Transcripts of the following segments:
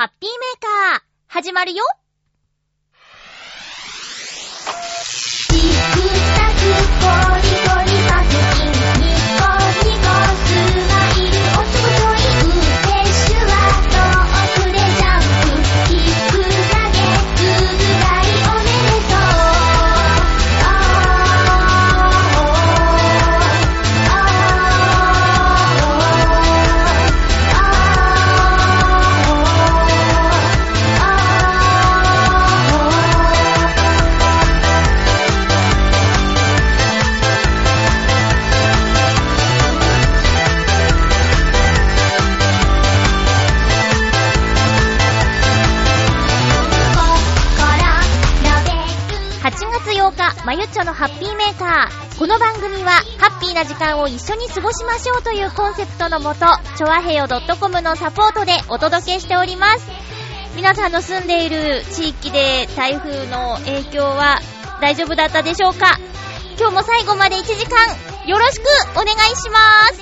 ハッピーメーカー、始まるよ。チクタクポリポリ日、まゆっちょのハッピーメーカー。この番組は、ハッピーな時間を一緒に過ごしましょうというコンセプトのもと、ちょわへよ .com のサポートでお届けしております。皆さんの住んでいる地域で台風の影響は大丈夫だったでしょうか？今日も最後まで1時間、よろしくお願いします。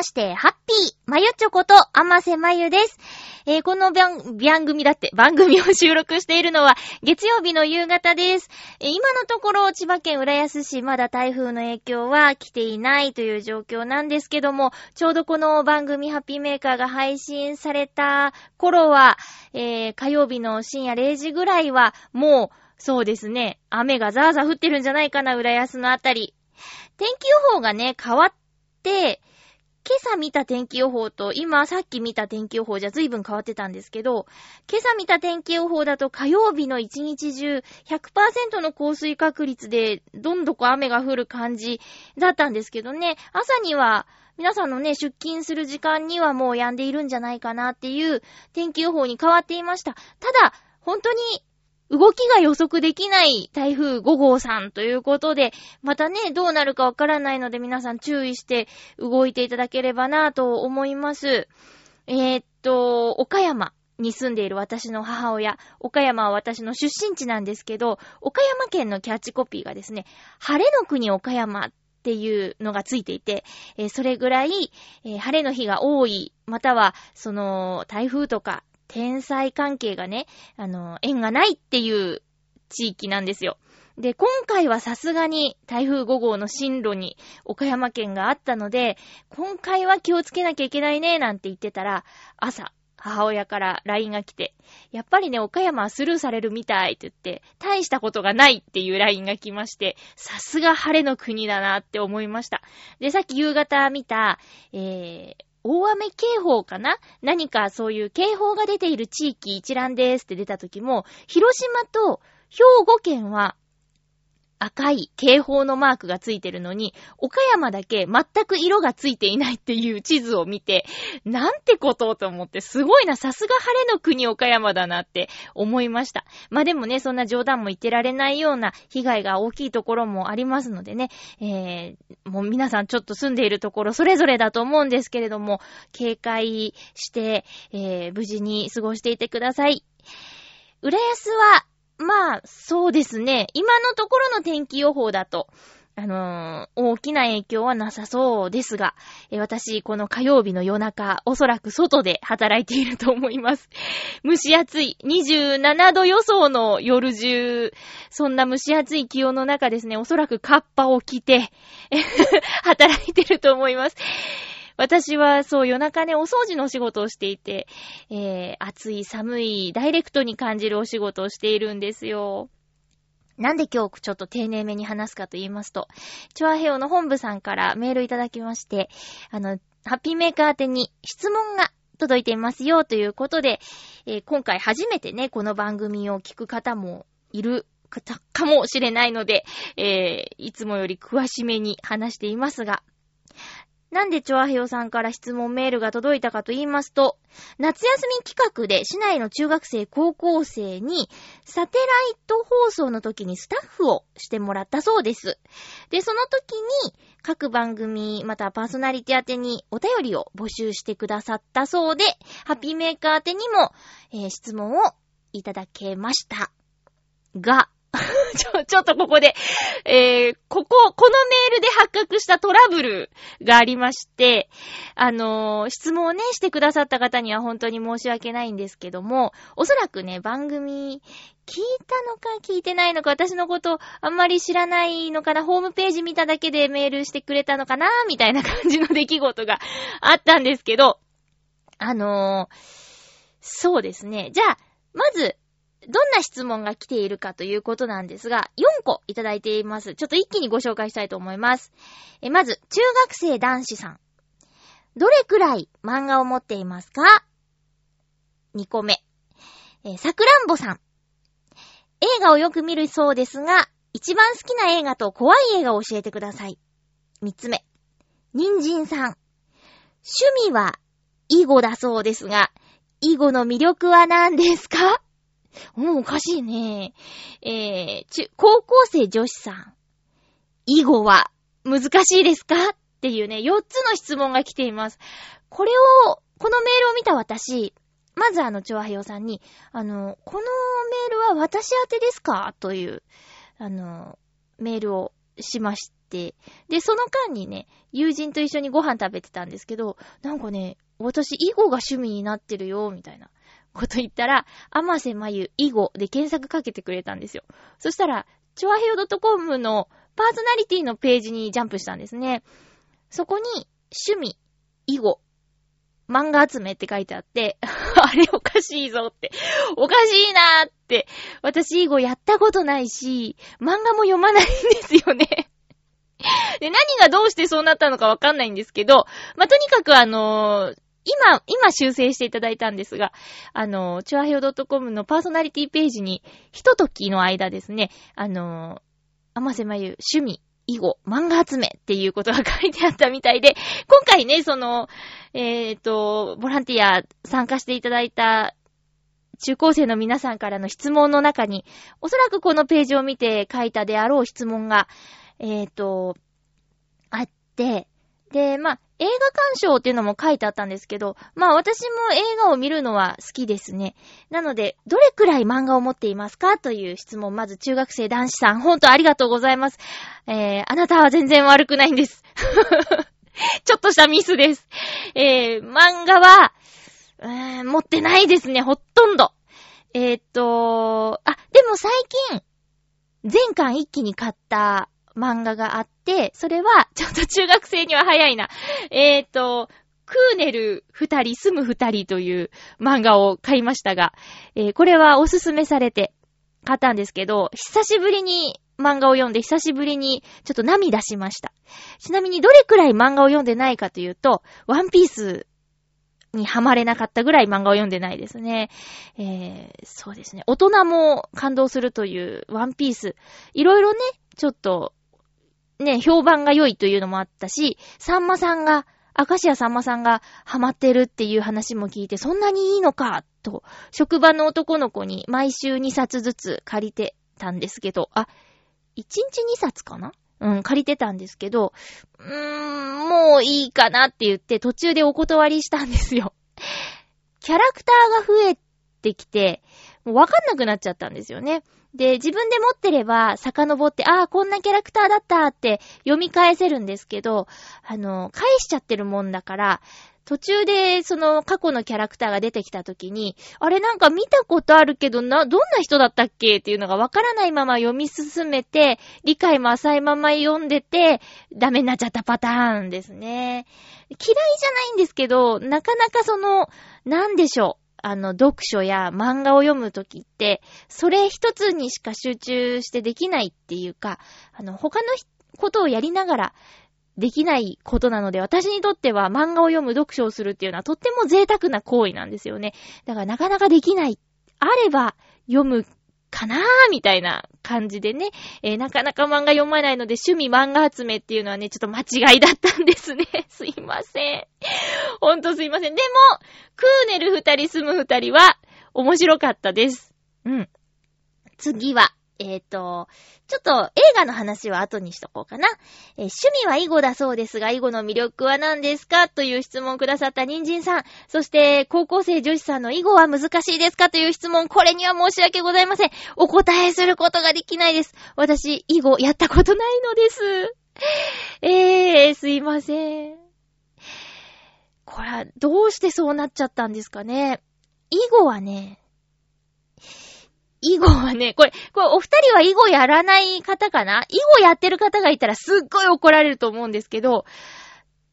まして、ハッピー、まゆちょこと、あませまゆです。えーこの番組だって、番組を収録しているのは、月曜日の夕方です。えー今のところ、千葉県浦安市、まだ台風の影響は来ていないという状況なんですけども、ちょうどこの番組、ハッピーメーカーが配信された頃は、えー火曜日の深夜0時ぐらいは、もう、そうですね、雨がザーザー降ってるんじゃないかな、浦安のあたり。天気予報がね、変わって、今朝見た天気予報と今さっき見た天気予報じゃ随分変わってたんですけど、今朝見た天気予報だと火曜日の一日中100%の降水確率でどんどこ雨が降る感じだったんですけどね、朝には皆さんのね、出勤する時間にはもう止んでいるんじゃないかなっていう天気予報に変わっていました。ただ、本当に動きが予測できない台風5号さんということで、またね、どうなるかわからないので皆さん注意して動いていただければなぁと思います。えーっと、岡山に住んでいる私の母親、岡山は私の出身地なんですけど、岡山県のキャッチコピーがですね、晴れの国岡山っていうのがついていて、えーそれぐらい、えー晴れの日が多い、または、その、台風とか、天災関係がね、あの、縁がないっていう地域なんですよ。で、今回はさすがに台風5号の進路に岡山県があったので、今回は気をつけなきゃいけないね、なんて言ってたら、朝、母親から LINE が来て、やっぱりね、岡山はスルーされるみたいって言って、大したことがないっていう LINE が来まして、さすが晴れの国だなって思いました。で、さっき夕方見た、えー、大雨警報かな？何かそういう警報が出ている地域一覧ですって出た時も、広島と兵庫県は赤い警報のマークがついてるのに、岡山だけ全く色がついていないっていう地図を見て、なんてことと思って、すごいな、さすが晴れの国岡山だなって思いました。まあでもね、そんな冗談も言ってられないような被害が大きいところもありますのでね、えー、もう皆さんちょっと住んでいるところそれぞれだと思うんですけれども、警戒して、えー、無事に過ごしていてください。浦安は、まあ、そうですね。今のところの天気予報だと、あのー大きな影響はなさそうですが、え私、この火曜日の夜中、おそらく外で働いていると思います。蒸し暑い、27度予想の夜中、そんな蒸し暑い気温の中ですね、おそらくカッパを着て、働いてると思います。私はそう夜中ね、お掃除のお仕事をしていて、えー、暑い寒いダイレクトに感じるお仕事をしているんですよ。なんで今日ちょっと丁寧めに話すかと言いますと、チョアヘオの本部さんからメールいただきまして、あの、ハッピーメーカー宛てに質問が届いていますよということで、えー今回初めてね、この番組を聞く方もいる方かもしれないので、えーいつもより詳しめに話していますが、なんでチョアヘヨさんから質問メールが届いたかと言いますと、夏休み企画で市内の中学生、高校生にサテライト放送の時にスタッフをしてもらったそうです。で、その時に各番組、またパーソナリティ宛てにお便りを募集してくださったそうで、ハッピーメーカー宛てにも、えー質問をいただけました。が、ちょ、ちょっとここで、えー、ここ、このメールで発覚したトラブルがありまして、あのー質問をね、してくださった方には本当に申し訳ないんですけども、おそらくね、番組、聞いたのか聞いてないのか、私のことあんまり知らないのかな、ホームページ見ただけでメールしてくれたのかな、みたいな感じの出来事があったんですけど、あのーそうですね。じゃあ、まず、どんな質問が来ているかということなんですが、4個いただいています。ちょっと一気にご紹介したいと思います。え、まず、中学生男子さん。どれくらい漫画を持っていますか ?2 個目。え、さくらんぼさん。映画をよく見るそうですが、一番好きな映画と怖い映画を教えてください。3つ目。人参さん。趣味は囲碁だそうですが、囲碁の魅力は何ですか？もう、おかしいね。えー、中、高校生女子さん。囲碁は難しいですか？っていうね、4つの質問が来ています。これを、このメールを見た私、まずあの、チョアヘヨさんに、あの、このメールは私宛てですか？という、あの、メールをしまして、で、その間にね、友人と一緒にご飯食べてたんですけど、なんかね、私、囲碁が趣味になってるよ、みたいなこと言ったら、あませまゆ囲碁で検索かけてくれたんですよ。そしたら、チョアヘヨ .com のパーソナリティのページにジャンプしたんですね。そこに、趣味、囲碁、漫画集めって書いてあって、あれおかしいぞって、おかしいなーって、私囲碁やったことないし、漫画も読まないんですよね。で、何がどうしてそうなったのかわかんないんですけど、まあ、とにかくあのー今、今修正していただいたんですが、あの、チュアヘオ .com のパーソナリティページに、ひとときの間ですね、あの、あませまゆ、趣味、囲碁、漫画集めっていうことが書いてあったみたいで、今回ね、その、えっ、と、ボランティア参加していただいた中高生の皆さんからの質問の中に、おそらくこのページを見て書いたであろう質問が、えっ、と、あって、で、まあ、映画鑑賞っていうのも書いてあったんですけど、まあ私も映画を見るのは好きですね。なので、どれくらい漫画を持っていますかという質問、まず中学生男子さん、ほんとありがとうございます。えー、あなたは全然悪くないんです。ちょっとしたミスです。えー、漫画は、うー、持ってないですね、ほとんど。えーっと、あ、でも最近、全巻一気に買った漫画があって、それは、ちょっと中学生には早いな。えーっと、クーネル二人、住む二人という漫画を買いましたが、えーこれはおすすめされて買ったんですけど、久しぶりに漫画を読んで、久しぶりにちょっと涙しました。ちなみにどれくらい漫画を読んでないかというと、ワンピースにハマれなかったぐらい漫画を読んでないですね。えー、そうですね。大人も感動するというワンピース。いろいろね、ちょっと、ね、評判が良いというのもあったし、さんまさんが、明石家さんまさんがハマってるっていう話も聞いて、そんなにいいのか、と、職場の男の子に毎週2冊ずつ借りてたんですけど、あ、1日2冊かな？うん、借りてたんですけど、うーん、もういいかなって言って途中でお断りしたんですよ。キャラクターが増えてきて、もうわかんなくなっちゃったんですよね。で、自分で持ってれば、遡って、ああ、こんなキャラクターだったって読み返せるんですけど、あの、返しちゃってるもんだから、途中で、その、過去のキャラクターが出てきた時に、あれなんか見たことあるけどな、どんな人だったっけ？っていうのがわからないまま読み進めて、理解も浅いまま読んでて、ダメになっちゃったパターンですね。嫌いじゃないんですけど、なかなかその、なんでしょう。あの、読書や漫画を読むときって、それ一つにしか集中してできないっていうか、あの、他のことをやりながらできないことなので、私にとっては漫画を読む、読書をするっていうのはとっても贅沢な行為なんですよね。だからなかなかできない。あれば読むかなーみたいな感じでね、えーなかなか漫画読まないので趣味漫画集めっていうのはね、ちょっと間違いだったんですね。すいません。ほんとすいません。でも、クーネル二人住む二人は面白かったです。うん。次は、えっ、と、ちょっと映画の話は後にしとこうかな。えー趣味は囲碁だそうですが、囲碁の魅力は何ですかという質問をくださった人参さん。そして、高校生女子さんの囲碁は難しいですかという質問。これには申し訳ございません。お答えすることができないです。私、囲碁やったことないのです。えー、すいません。これは、どうしてそうなっちゃったんですかね。囲碁はね、囲碁はね、これ、これお二人は囲碁やらない方かな？囲碁やってる方がいたらすっごい怒られると思うんですけど、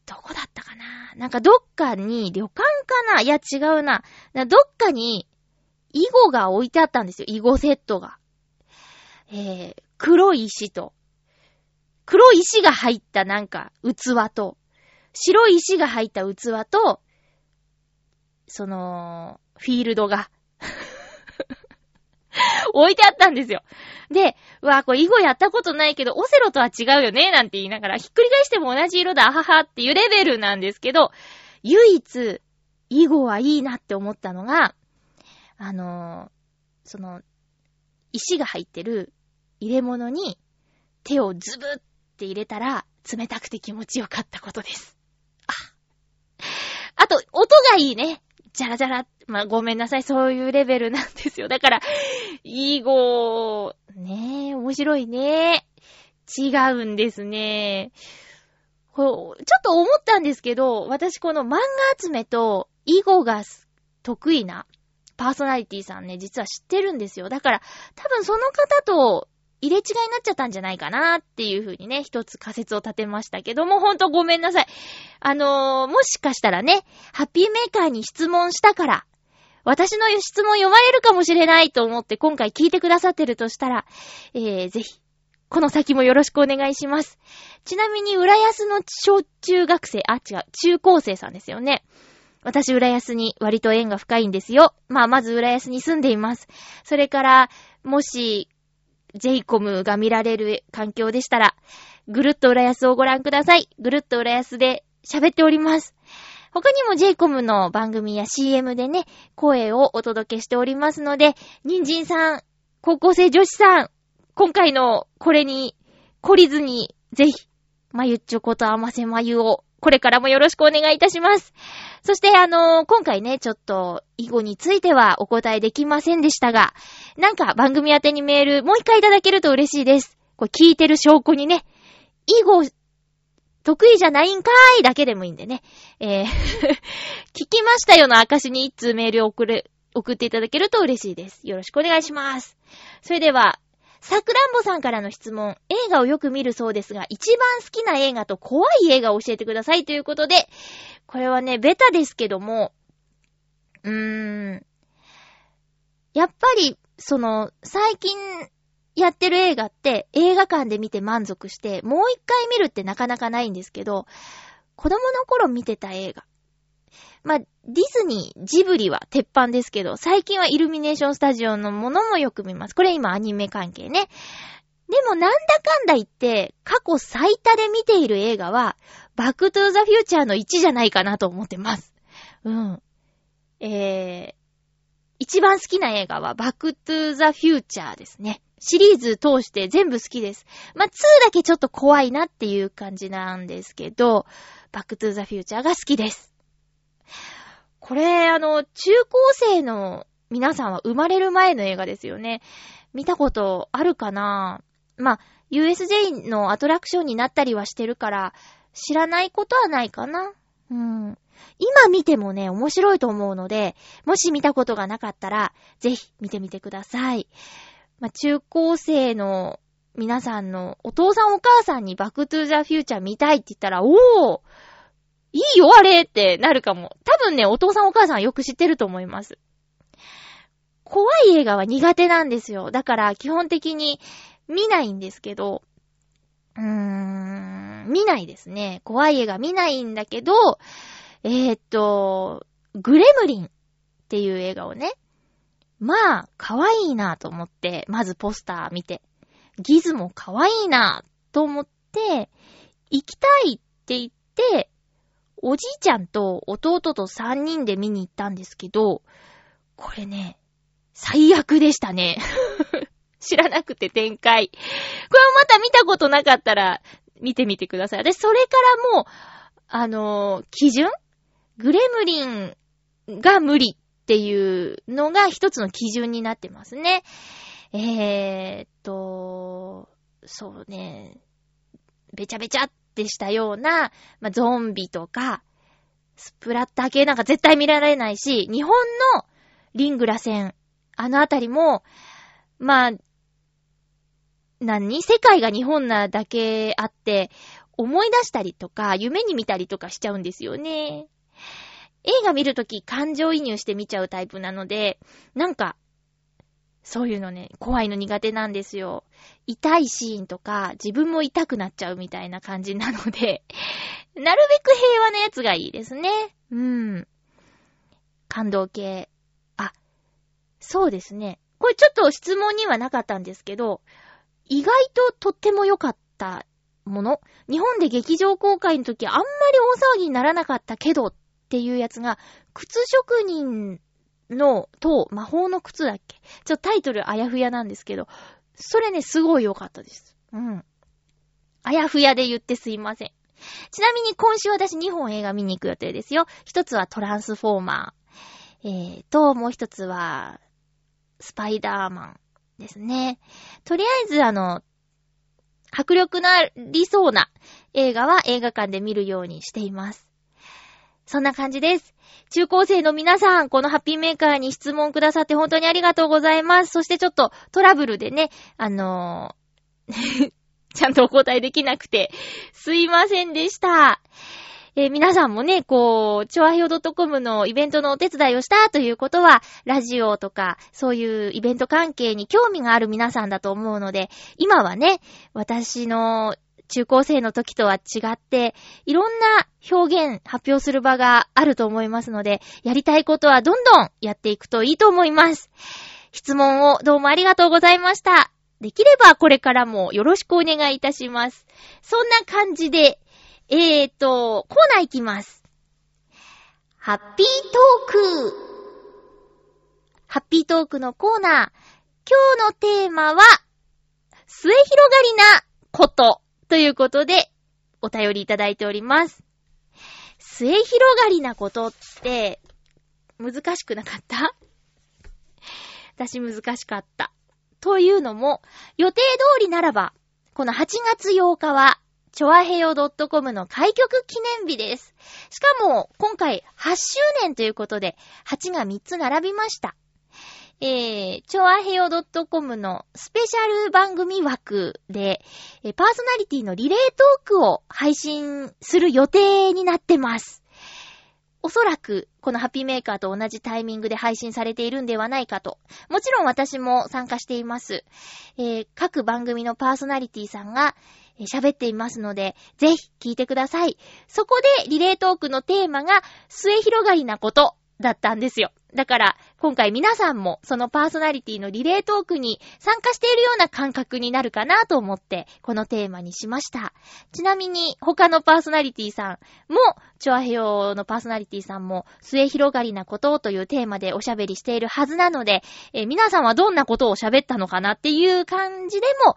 どこだったかな？なんかどっかに旅館かな？いや違うな。などっかに囲碁が置いてあったんですよ。囲碁セットが。えー、黒い石と、黒い石が入ったなんか器と、白い石が入った器と、その、フィールドが 置いてあったんですよ。で、うわ、これ囲碁やったことないけど、オセロとは違うよね、なんて言いながら、ひっくり返しても同じ色だ、あははっていうレベルなんですけど、唯一、囲碁はいいなって思ったのが、あのーその、石が入ってる入れ物に手をズブって入れたら、冷たくて気持ちよかったことです。あ。あと、音がいいね。じゃらじゃら。まあ、ごめんなさい。そういうレベルなんですよ。だから、囲碁、ねえ、面白いね。違うんですね。こうちょっと思ったんですけど、私この漫画集めと囲碁が得意なパーソナリティさんね、実は知ってるんですよ。だから、多分その方と入れ違いになっちゃったんじゃないかなっていう風にね、一つ仮説を立てましたけども、ほんとごめんなさい。あのー、もしかしたらね、ハッピーメーカーに質問したから、私の質問読まれるかもしれないと思って今回聞いてくださってるとしたら、えー、ぜひ、この先もよろしくお願いします。ちなみに、浦安の小中学生、あ、違う、中高生さんですよね。私、浦安に割と縁が深いんですよ。まあ、まず浦安に住んでいます。それから、もし、ジェイコムが見られる環境でしたら、ぐるっと浦安をご覧ください。ぐるっと浦安で喋っております。他にも j イコムの番組や CM でね、声をお届けしておりますので、人参さん、高校生女子さん、今回のこれに懲りずに、ぜひ、まゆっちょことあませまゆを、これからもよろしくお願いいたします。そして、あのー今回ね、ちょっと、囲碁についてはお答えできませんでしたが、なんか番組宛てにメール、もう一回いただけると嬉しいです。これ聞いてる証拠にね、囲碁、得意じゃないんかーいだけでもいいんでね。えー、聞きましたよの証に一通メールを送る、送っていただけると嬉しいです。よろしくお願いします。それでは、さくらんぼさんからの質問。映画をよく見るそうですが、一番好きな映画と怖い映画を教えてくださいということで、これはね、ベタですけども、うーん、やっぱり、その、最近やってる映画って映画館で見て満足して、もう一回見るってなかなかないんですけど、子供の頃見てた映画。まあ、ディズニー、ジブリは鉄板ですけど、最近はイルミネーションスタジオのものもよく見ます。これ今アニメ関係ね。でもなんだかんだ言って、過去最多で見ている映画は、バックトゥーザフューチャーの1じゃないかなと思ってます。うん。えー、一番好きな映画は、バックトゥーザフューチャーですね。シリーズ通して全部好きです。まあ、2だけちょっと怖いなっていう感じなんですけど、バックトゥーザフューチャーが好きです。これ、あの、中高生の皆さんは生まれる前の映画ですよね。見たことあるかな？まあ、USJ のアトラクションになったりはしてるから、知らないことはないかな？うん。今見てもね、面白いと思うので、もし見たことがなかったら、ぜひ見てみてください。まあ、中高生の皆さんのお父さんお母さんにバックトゥーザフューチャー見たいって言ったら、おーいいよあれってなるかも。多分ね、お父さんお母さんよく知ってると思います。怖い映画は苦手なんですよ。だから基本的に見ないんですけど、うーん、見ないですね。怖い映画見ないんだけど、えー、っと、グレムリンっていう映画をね、まあ、可愛いなと思って、まずポスター見て、ギズも可愛いなと思って、行きたいって言って、おじいちゃんと弟と3人で見に行ったんですけど、これね、最悪でしたね。知らなくて展開。これをまた見たことなかったら見てみてください。私、それからもう、あのー、基準？グレムリンが無理っていうのが一つの基準になってますね。えー、っと、そうね、べちゃべちゃってしたような、まあ、ゾンビとか、スプラッター系なんか絶対見られないし、日本のリングラ戦、あのあたりも、まあ、何？世界が日本なだけあって、思い出したりとか、夢に見たりとかしちゃうんですよね。映画見るとき感情移入して見ちゃうタイプなので、なんか、そういうのね、怖いの苦手なんですよ。痛いシーンとか、自分も痛くなっちゃうみたいな感じなので、なるべく平和なやつがいいですね。うん。感動系。あ、そうですね。これちょっと質問にはなかったんですけど、意外ととっても良かったもの？日本で劇場公開の時あんまり大騒ぎにならなかったけどっていうやつが、靴職人の、と、魔法の靴だっけ？ちょタイトルあやふやなんですけど、それね、すごい良かったです。うん。あやふやで言ってすいません。ちなみに今週私2本映画見に行く予定ですよ。一つはトランスフォーマー。えーと、もう一つは、スパイダーマンですね。とりあえずあの、迫力のありそうな映画は映画館で見るようにしています。そんな感じです。中高生の皆さん、このハッピーメーカーに質問くださって本当にありがとうございます。そしてちょっとトラブルでね、あのー ちゃんとお答えできなくて、すいませんでした。えー、皆さんもね、こう、ちょあひょ .com のイベントのお手伝いをしたということは、ラジオとか、そういうイベント関係に興味がある皆さんだと思うので、今はね、私の中高生の時とは違って、いろんな表現、発表する場があると思いますので、やりたいことはどんどんやっていくといいと思います。質問をどうもありがとうございました。できればこれからもよろしくお願いいたします。そんな感じで、えーと、コーナーいきます。ハッピートークハッピートークのコーナー。今日のテーマは、末広がりなことということで、お便りいただいております。末広がりなことって、難しくなかった？私難しかった。というのも、予定通りならば、この8月8日は、チョアヘヨ .com の開局記念日です。しかも、今回8周年ということで、8が3つ並びました。えー、チョアヘヨ .com のスペシャル番組枠で、えパーソナリティのリレートークを配信する予定になってます。おそらく、このハッピーメーカーと同じタイミングで配信されているんではないかと。もちろん私も参加しています。えー、各番組のパーソナリティさんが、喋っていますので、ぜひ聞いてください。そこでリレートークのテーマが末広がりなことだったんですよ。だから、今回皆さんもそのパーソナリティのリレートークに参加しているような感覚になるかなと思って、このテーマにしました。ちなみに、他のパーソナリティさんも、チョアヘヨのパーソナリティさんも、末広がりなことというテーマでおしゃべりしているはずなので、え皆さんはどんなことを喋ったのかなっていう感じでも、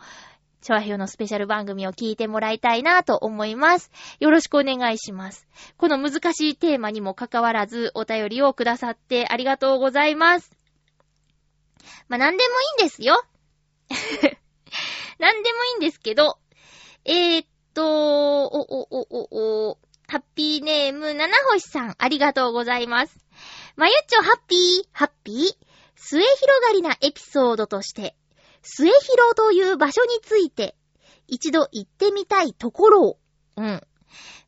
チョアヘヨのスペシャル番組を聞いてもらいたいなと思います。よろしくお願いします。この難しいテーマにもかかわらずお便りをくださってありがとうございます。まあ、なんでもいいんですよ。なんでもいいんですけど、えー、っと、お、お、お、お、お、ハッピーネーム、七星さん、ありがとうございます。まゆっちょ、ハッピー、ハッピー？末広がりなエピソードとして、末広という場所について、一度行ってみたいところを、うん。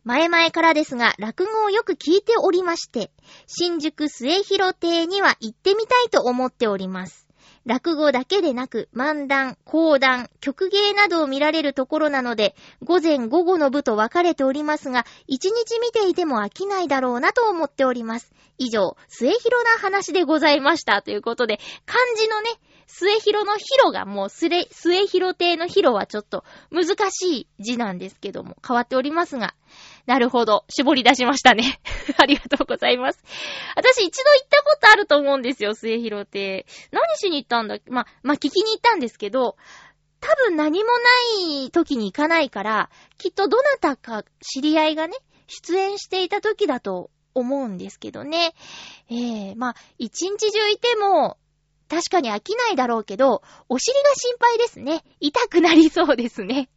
前々からですが、落語をよく聞いておりまして、新宿末広亭には行ってみたいと思っております。落語だけでなく、漫談、講談、曲芸などを見られるところなので、午前午後の部と分かれておりますが、一日見ていても飽きないだろうなと思っております。以上、末広な話でございました。ということで、漢字のね、末広の広がもうすれ、末広亭の広はちょっと難しい字なんですけども、変わっておりますが、なるほど、絞り出しましたね。ありがとうございます。私一度行ったことあると思うんですよ、末広亭。何しに行ったんだま、ま、聞きに行ったんですけど、多分何もない時に行かないから、きっとどなたか知り合いがね、出演していた時だと思うんですけどね。ええまあ、一日中いても、確かに飽きないだろうけど、お尻が心配ですね。痛くなりそうですね。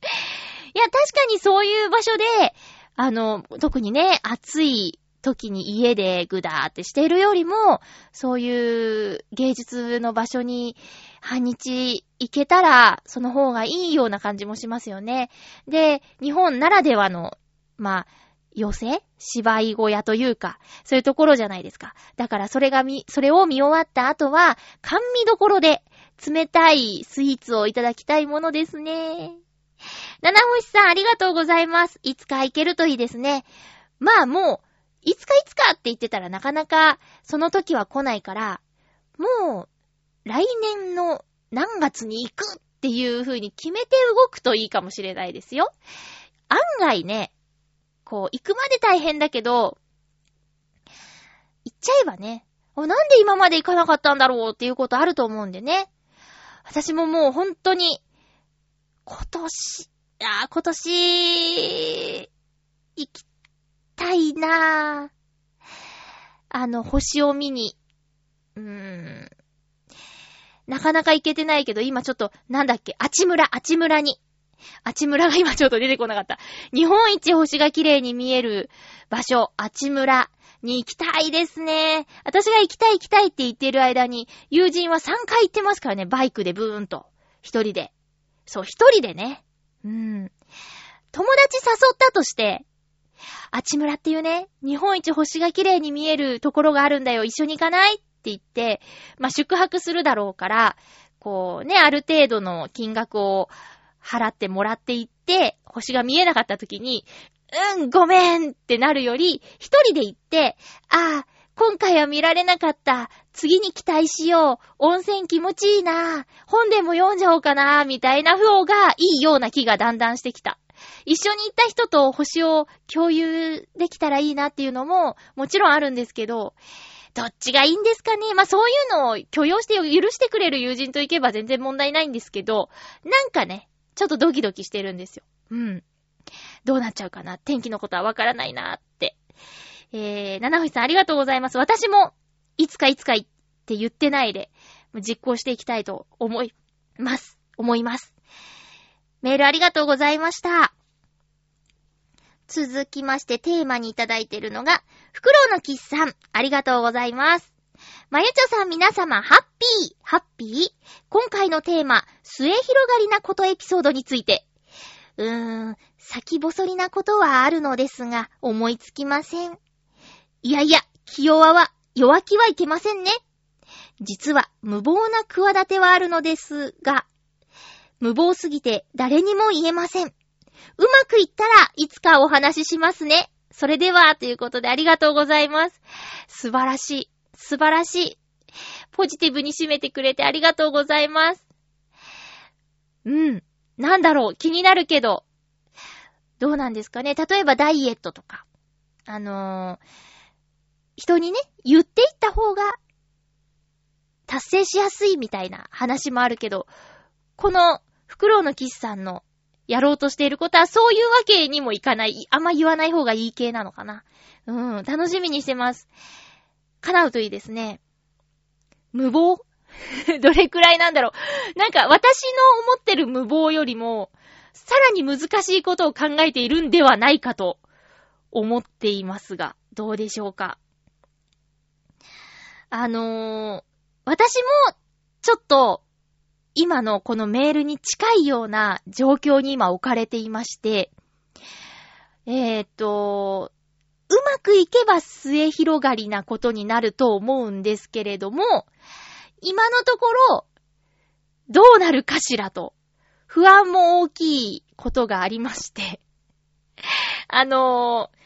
いや、確かにそういう場所で、あの、特にね、暑い時に家でぐだーってしてるよりも、そういう芸術の場所に半日行けたら、その方がいいような感じもしますよね。で、日本ならではの、まあ、寄せ？芝居小屋というか、そういうところじゃないですか。だからそれがみ、それを見終わった後は、甘味どころで冷たいスイーツをいただきたいものですね。七星さんありがとうございます。いつか行けるといいですね。まあもう、いつかいつかって言ってたらなかなかその時は来ないから、もう、来年の何月に行くっていう風に決めて動くといいかもしれないですよ。案外ね、こう、行くまで大変だけど、行っちゃえばね、なんで今まで行かなかったんだろうっていうことあると思うんでね。私ももう本当に、今年、いやー今年、行きたいなぁ。あの、星を見に。うーん。なかなか行けてないけど、今ちょっと、なんだっけ、あちむら、あちむらに。あちむらが今ちょっと出てこなかった。日本一星が綺麗に見える場所、あちむらに行きたいですね。私が行きたい行きたいって言ってる間に、友人は3回行ってますからね、バイクでブーンと。一人で。そう、一人でね。うん。友達誘ったとして、あちむらっていうね、日本一星が綺麗に見えるところがあるんだよ、一緒に行かないって言って、まあ、宿泊するだろうから、こうね、ある程度の金額を払ってもらっていって、星が見えなかった時に、うん、ごめんってなるより、一人で行って、ああ、今回は見られなかった。次に期待しよう。温泉気持ちいいな。本でも読んじゃおうかな。みたいな方がいいような気がだんだんしてきた。一緒に行った人と星を共有できたらいいなっていうのももちろんあるんですけど、どっちがいいんですかねまあそういうのを許容して許してくれる友人と行けば全然問題ないんですけど、なんかね、ちょっとドキドキしてるんですよ。うん。どうなっちゃうかな？天気のことはわからないなって。えー、七星さんありがとうございます。私も、いつかいつかいって言ってないで、実行していきたいと思います。思います。メールありがとうございました。続きましてテーマにいただいているのが、フクロウのキッさん、ありがとうございます。まゆちょさん皆様、ハッピー、ハッピー？今回のテーマ、末広がりなことエピソードについて。うーん、先細りなことはあるのですが、思いつきません。いやいや、気弱は、弱気はいけませんね。実は、無謀な企てはあるのですが、無謀すぎて誰にも言えません。うまくいったらいつかお話ししますね。それでは、ということでありがとうございます。素晴らしい。素晴らしい。ポジティブに締めてくれてありがとうございます。うん。なんだろう。気になるけど。どうなんですかね。例えばダイエットとか。あのー、人にね、言っていった方が、達成しやすいみたいな話もあるけど、この、フクロウのキスさんのやろうとしていることはそういうわけにもいかない。あんま言わない方がいい系なのかな。うん、楽しみにしてます。叶うといいですね。無謀？どれくらいなんだろう？なんか私の思ってる無謀よりも、さらに難しいことを考えているんではないかと思っていますが、どうでしょうか？あのー、私もちょっと今のこのメールに近いような状況に今置かれていまして、えーっと、うまくいけば末広がりなことになると思うんですけれども、今のところ、どうなるかしらと、不安も大きいことがありまして、あのー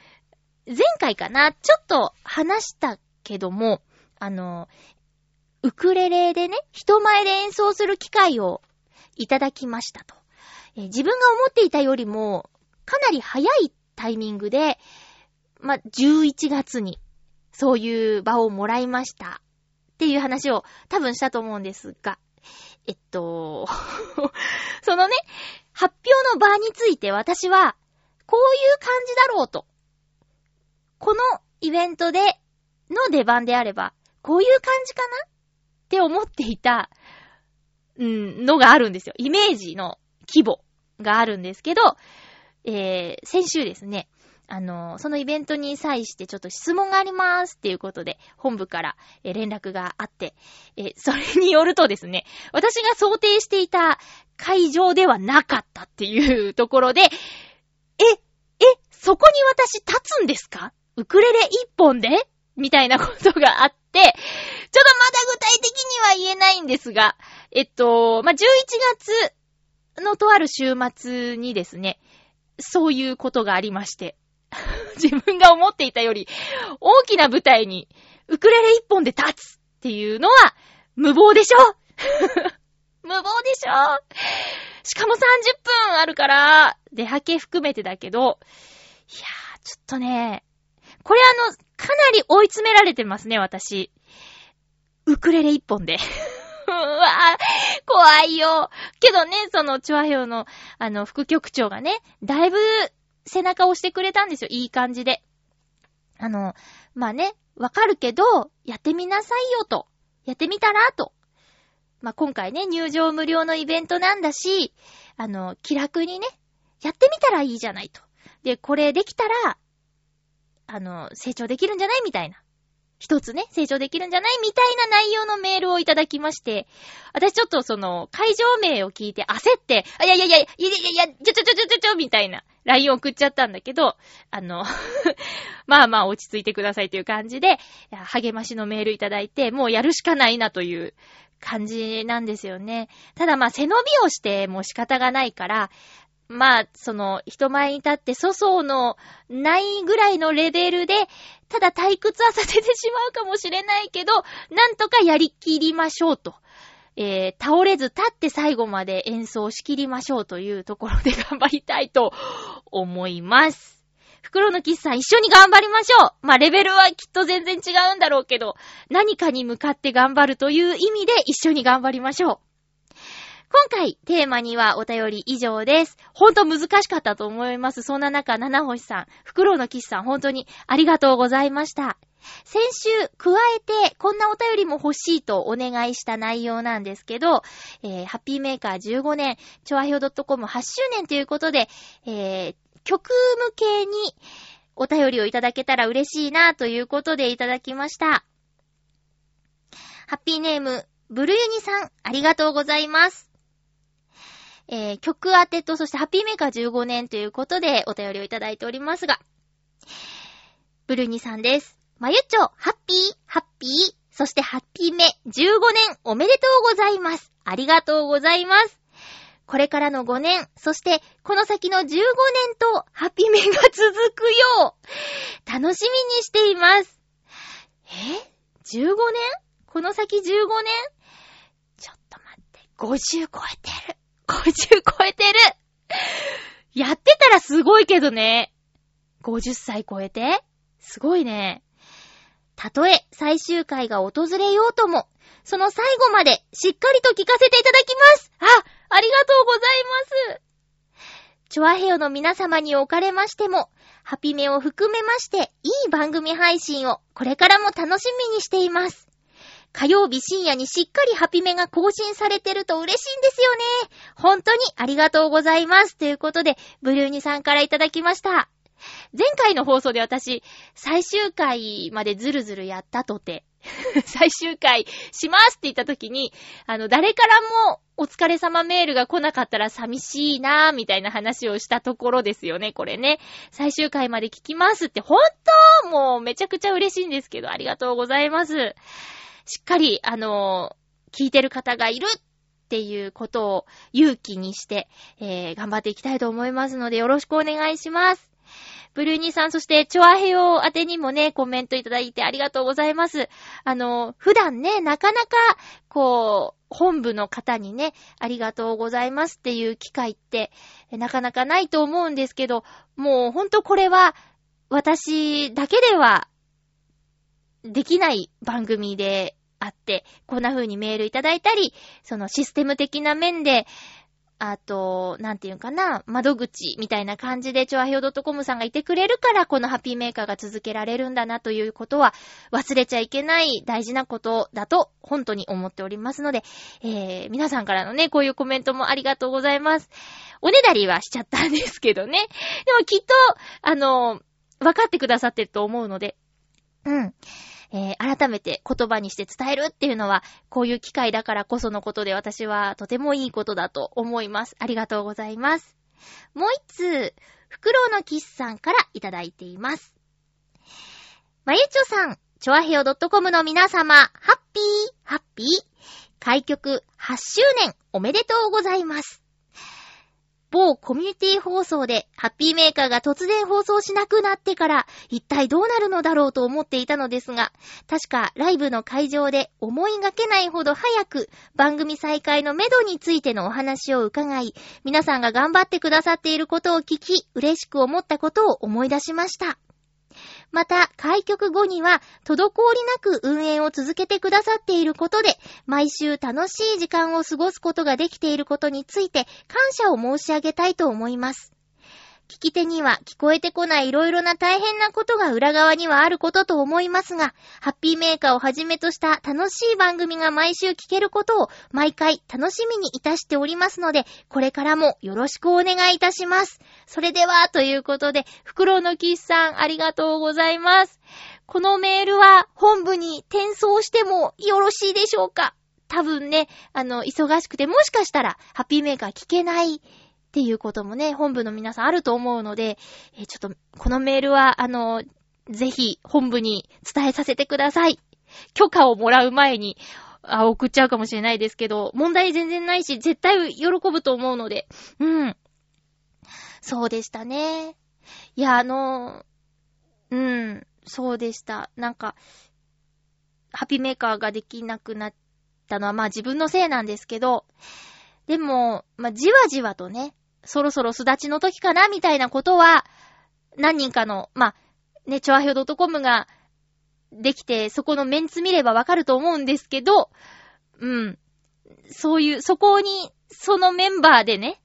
前回かな、ちょっと話したけども、あのーウクレレでね、人前で演奏する機会をいただきましたと。自分が思っていたよりも、かなり早いタイミングで、ま、11月に、そういう場をもらいました。っていう話を多分したと思うんですが、えっと、そのね、発表の場について私は、こういう感じだろうと。このイベントでの出番であれば、こういう感じかな？って思っていた、うん、のがあるんですよ。イメージの規模があるんですけど、えー、先週ですね、あの、そのイベントに際してちょっと質問がありますっていうことで、本部から、連絡があって、えそれによるとですね、私が想定していた会場ではなかったっていうところで、え、え、そこに私立つんですか？ウクレレ一本で？みたいなことがあって、ちょっとまだ具体的には言えないんですが、えっと、まあ、11月のとある週末にですね、そういうことがありまして、自分が思っていたより大きな舞台にウクレレ一本で立つっていうのは無謀でしょ？無謀でしょ？しかも30分あるから、出はけ含めてだけど、いやー、ちょっとね、これあの、かなり追い詰められてますね、私。ウクレレ一本で。うわぁ、怖いよ。けどね、その、チョアヘヨの、あの、副局長がね、だいぶ背中を押してくれたんですよ。いい感じで。あの、まあね、わかるけど、やってみなさいよと。やってみたらと。まあ、今回ね、入場無料のイベントなんだし、あの、気楽にね、やってみたらいいじゃないと。で、これできたら、あの、成長できるんじゃないみたいな。一つね、成長できるんじゃない？みたいな内容のメールをいただきまして、私ちょっとその、会場名を聞いて焦って、あ、いやいやいや、いやいやいや、ちょちょちょちょちょ、みたいな、LINE 送っちゃったんだけど、あの、まあまあ落ち着いてくださいという感じで、励ましのメールいただいて、もうやるしかないなという感じなんですよね。ただまあ背伸びをしても仕方がないから、まあ、その、人前に立って粗相のないぐらいのレベルで、ただ退屈はさせてしまうかもしれないけど、なんとかやりきりましょうと。えー、倒れず立って最後まで演奏しきりましょうというところで頑張りたいと思います。袋のキスさん一緒に頑張りましょうまあ、レベルはきっと全然違うんだろうけど、何かに向かって頑張るという意味で一緒に頑張りましょう。今回、テーマにはお便り以上です。ほんと難しかったと思います。そんな中、七星さん、フクロウのキスさん、本当にありがとうございました。先週、加えて、こんなお便りも欲しいとお願いした内容なんですけど、えー、ハッピーメーカー15年、チョアヒョ .com8 周年ということで、えー、曲向けにお便りをいただけたら嬉しいなということでいただきました。ハッピーネーム、ブルユニさん、ありがとうございます。えー、曲当てと、そしてハッピーメーカー15年ということでお便りをいただいておりますが、ブルーニさんです。まゆちょ、ハッピー、ハッピー、そしてハッピーメ15年おめでとうございます。ありがとうございます。これからの5年、そしてこの先の15年とハッピーメが続くよう、楽しみにしています。え ?15 年？この先15年？ちょっと待って、50超えてる。50超えてるやってたらすごいけどね。50歳超えて？すごいね。たとえ最終回が訪れようとも、その最後までしっかりと聞かせていただきますあありがとうございますチョアヘヨの皆様におかれましても、ハピメを含めまして、いい番組配信をこれからも楽しみにしています。火曜日深夜にしっかりハピメが更新されてると嬉しいんですよね。本当にありがとうございます。ということで、ブルーニさんからいただきました。前回の放送で私、最終回までずるずるやったとて、最終回しますって言った時に、あの、誰からもお疲れ様メールが来なかったら寂しいなぁ、みたいな話をしたところですよね、これね。最終回まで聞きますって、ほんともうめちゃくちゃ嬉しいんですけど、ありがとうございます。しっかり、あの聞いてる方がいるっていうことを勇気にして、えー、頑張っていきたいと思いますので、よろしくお願いします。ブルーニーさん、そして、チョアヘヨ宛てにもね、コメントいただいてありがとうございます。あの、普段ね、なかなか、こう、本部の方にね、ありがとうございますっていう機会って、なかなかないと思うんですけど、もうほんとこれは、私だけでは、できない番組であって、こんな風にメールいただいたり、そのシステム的な面で、あと、なんていうかな、窓口みたいな感じで、チョアヘオ .com さんがいてくれるから、このハッピーメーカーが続けられるんだなということは、忘れちゃいけない大事なことだと、本当に思っておりますので、えー、皆さんからのね、こういうコメントもありがとうございます。おねだりはしちゃったんですけどね。でもきっと、あの、分かってくださってると思うので、うん。えー改めて言葉にして伝えるっていうのは、こういう機会だからこそのことで私はとてもいいことだと思います。ありがとうございます。もう一通、フクロウのキスさんからいただいています。まゆちょさん、チョアヘオ .com の皆様、ハッピー、ハッピー。開局8周年おめでとうございます。某コミュニティ放送でハッピーメーカーが突然放送しなくなってから一体どうなるのだろうと思っていたのですが、確かライブの会場で思いがけないほど早く番組再開のめどについてのお話を伺い、皆さんが頑張ってくださっていることを聞き、嬉しく思ったことを思い出しました。また、開局後には、滞りなく運営を続けてくださっていることで、毎週楽しい時間を過ごすことができていることについて、感謝を申し上げたいと思います。聞き手には聞こえてこないいろいろな大変なことが裏側にはあることと思いますが、ハッピーメーカーをはじめとした楽しい番組が毎週聞けることを毎回楽しみにいたしておりますので、これからもよろしくお願いいたします。それでは、ということで、フクロウのキスさん、ありがとうございます。このメールは本部に転送してもよろしいでしょうか？多分ね、あの、忙しくて、もしかしたら、ハッピーメーカー聞けないっていうこともね、本部の皆さんあると思うので、えーちょっと、このメールは、あの、ぜひ、本部に伝えさせてください。許可をもらう前に、あ、送っちゃうかもしれないですけど、問題全然ないし、絶対喜ぶと思うので、うん。そうでしたね。いや、あの、うん、そうでした。なんか、ハピーメーカーができなくなったのは、まあ自分のせいなんですけど、でも、まあじわじわとね、そろそろ巣立ちの時かな、みたいなことは、何人かの、まあ、ね、チョアヘオ .com ができて、そこのメンツ見ればわかると思うんですけど、うん。そういう、そこに、そのメンバーでね、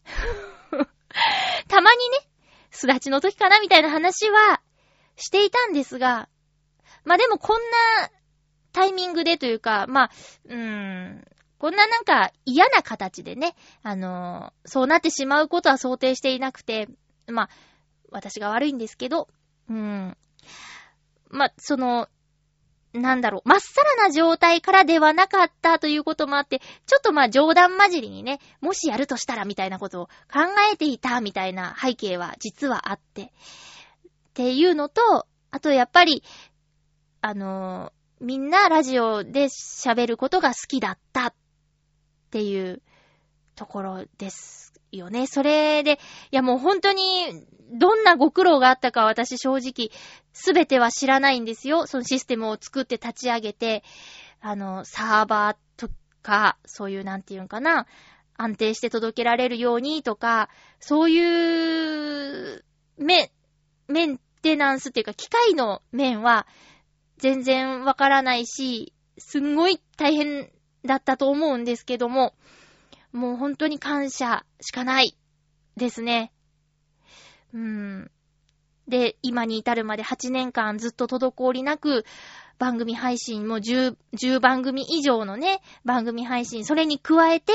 たまにね、巣立ちの時かなみたいな話はしていたんですが、まあでもこんなタイミングでというか、まあ、うーん、こんななんか嫌な形でね、あのーそうなってしまうことは想定していなくて、まあ、私が悪いんですけど、うん。まあ、その、なんだろう、まっさらな状態からではなかったということもあって、ちょっとまあ冗談交じりにね、もしやるとしたらみたいなことを考えていたみたいな背景は実はあって、っていうのと、あとやっぱり、あのーみんなラジオで喋ることが好きだったっっていうところですよね。それで、いやもう本当に、どんなご苦労があったか私正直、すべては知らないんですよ。そのシステムを作って立ち上げて、あの、サーバーとか、そういうなんていうんかな、安定して届けられるようにとか、そういう、メ、メンテナンスっていうか、機械の面は、全然わからないし、すんごい大変だったと思うんですけども、もう本当に感謝しかないですね。うん。で、今に至るまで8年間ずっと滞りなく番組配信も10、10番組以上のね、番組配信、それに加えて、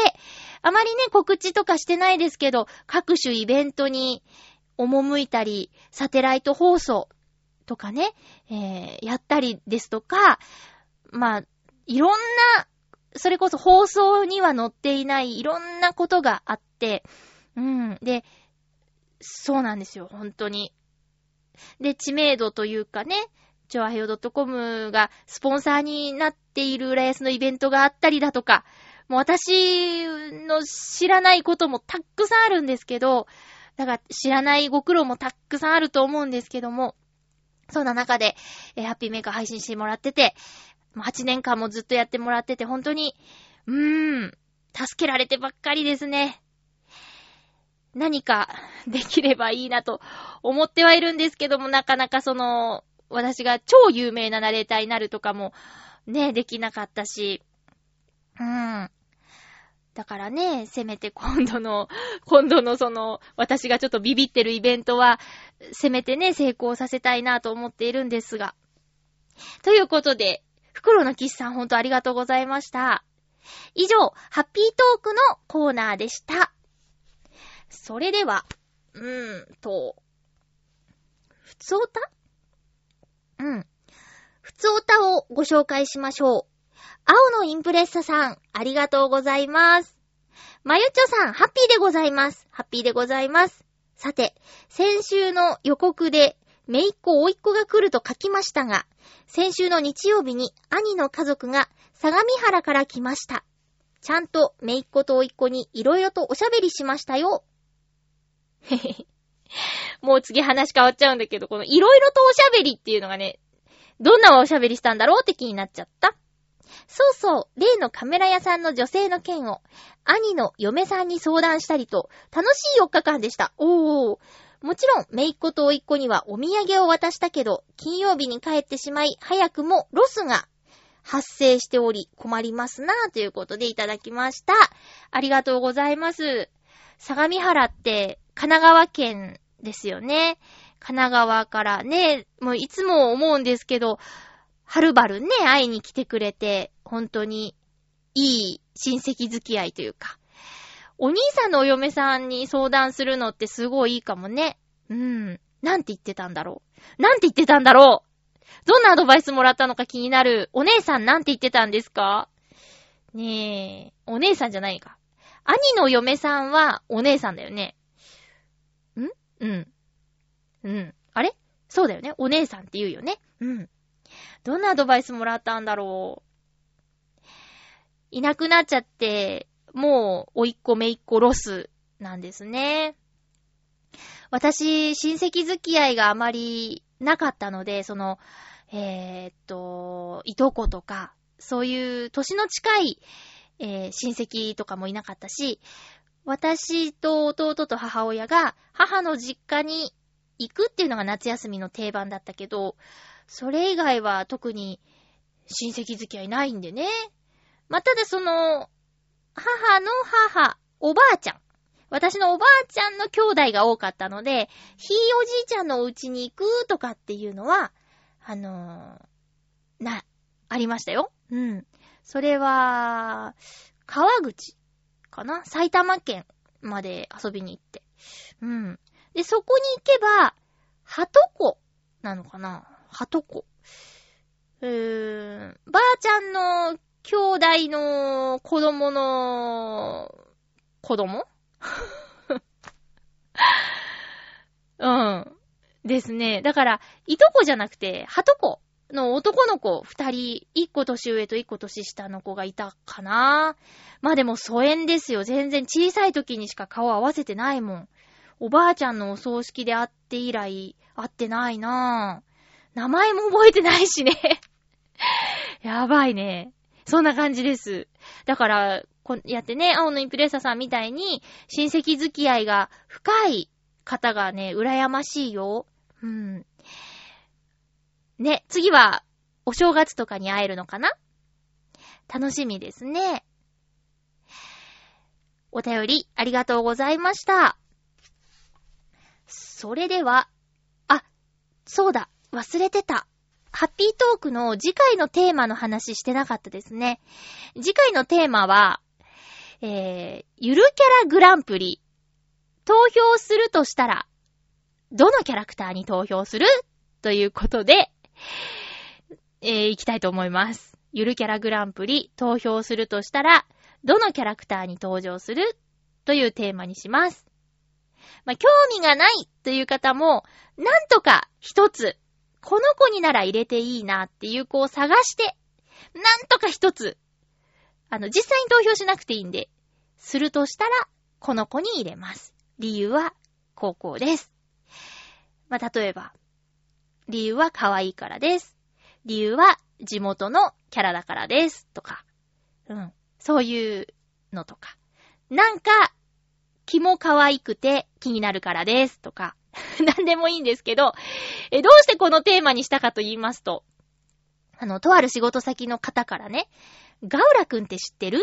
あまりね、告知とかしてないですけど、各種イベントに赴いたり、サテライト放送とかね、えー、やったりですとか、まあ、いろんな、それこそ放送には載っていないいろんなことがあって、うん。で、そうなんですよ、本当に。で、知名度というかね、チョアヘヨ .com がスポンサーになっている浦安のイベントがあったりだとか、もう私の知らないこともたくさんあるんですけど、だから知らないご苦労もたくさんあると思うんですけども、そんな中で、えー、ハッピーメーカー配信してもらってて、8年間もずっとやってもらってて、本当に、うーん、助けられてばっかりですね。何か できればいいなと思ってはいるんですけども、なかなかその、私が超有名なナレーターになるとかも、ね、できなかったし、うーん。だからね、せめて今度の、今度のその、私がちょっとビビってるイベントは、せめてね、成功させたいなと思っているんですが。ということで、袋のキスさんほんとありがとうございました。以上、ハッピートークのコーナーでした。それでは、うーんと、ふつおたうん。ふつおたをご紹介しましょう。青のインプレッサさん、ありがとうございます。まゆちょさん、ハッピーでございます。ハッピーでございます。さて、先週の予告で、めいっ子、おいっ子が来ると書きましたが、先週の日曜日に兄の家族が相模原から来ました。ちゃんとめいっ子とおいっ子にいろいろとおしゃべりしましたよ。へへへ。もう次話変わっちゃうんだけど、このいろいろとおしゃべりっていうのがね、どんなおしゃべりしたんだろうって気になっちゃった。そうそう、例のカメラ屋さんの女性の件を、兄の嫁さんに相談したりと、楽しい4日間でした。おー。もちろん、めいっ子とおいっ子にはお土産を渡したけど、金曜日に帰ってしまい、早くもロスが発生しており、困りますなぁ、ということでいただきました。ありがとうございます。相模原って、神奈川県ですよね。神奈川からね、もういつも思うんですけど、はるばるね、会いに来てくれて、本当にいい親戚付き合いというか、お兄さんのお嫁さんに相談するのってすごいいいかもね。うん。なんて言ってたんだろう。なんて言ってたんだろう。どんなアドバイスもらったのか気になる。お姉さんなんて言ってたんですか？ねえ、お姉さんじゃないか。兄の嫁さんはお姉さんだよね。ん？うん。うん。あれ？そうだよね。お姉さんって言うよね。うん。どんなアドバイスもらったんだろう。いなくなっちゃって、もう、おいっ子めいっ子ロスなんですね。私、親戚付き合いがあまりなかったので、その、えー、っと、いとことか、そういう年の近い、えー、親戚とかもいなかったし、私と弟と母親が母の実家に行くっていうのが夏休みの定番だったけど、それ以外は特に親戚付き合いないんでね。まあ、ただその、母の母、おばあちゃん。私のおばあちゃんの兄弟が多かったので、ひいおじいちゃんのお家に行くとかっていうのは、あのー、な、ありましたよ。うん。それは、川口かな？埼玉県まで遊びに行って。うん。で、そこに行けば、はとこなのかな？はとこ。うーん、ばあちゃんの兄弟の子供の子供？うん。ですね。だから、いとこじゃなくて、はとこの男の子二人、一個年上と一個年下の子がいたかな。まあでも疎遠ですよ。全然小さい時にしか顔合わせてないもん。おばあちゃんのお葬式で会って以来、会ってないな名前も覚えてないしね やばいね。そんな感じです。だから、こうやってね、青のインプレッサーさんみたいに、親戚付き合いが深い方がね、羨ましいよ。うん。ね、次は、お正月とかに会えるのかな？楽しみですね。お便り、ありがとうございました。それでは、あ、そうだ、忘れてた。ハッピートークの次回のテーマの話してなかったですね。次回のテーマは、えー、ゆるキャラグランプリ。投票するとしたら、どのキャラクターに投票する？ということで、えー、行きたいと思います。ゆるキャラグランプリ投票するとしたら、どのキャラクターに登場する？というテーマにします。まあ、興味がないという方も、なんとか一つ、この子になら入れていいなっていう子を探して、なんとか一つ、あの、実際に投票しなくていいんで、するとしたら、この子に入れます。理由は、高校です。まあ、例えば、理由は可愛いからです。理由は地元のキャラだからです。とか。うん。そういうのとか。なんか、気も可愛くて気になるからです。とか。なんでもいいんですけど、え、どうしてこのテーマにしたかと言いますと、あの、とある仕事先の方からね、ガウラくんって知ってる？っ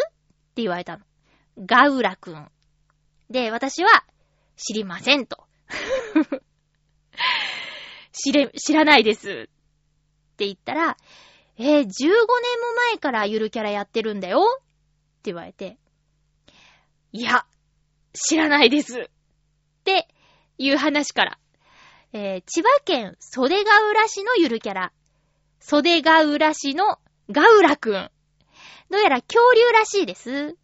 て言われたの。ガウラくん。で、私は、知りませんと。知れ、知らないです。って言ったら、えー15年も前からゆるキャラやってるんだよって言われて、いや、知らないです。っていう話から、えー千葉県袖ヶ浦市のゆるキャラ、袖ヶ浦市のガウラくん。どうやら恐竜らしいです。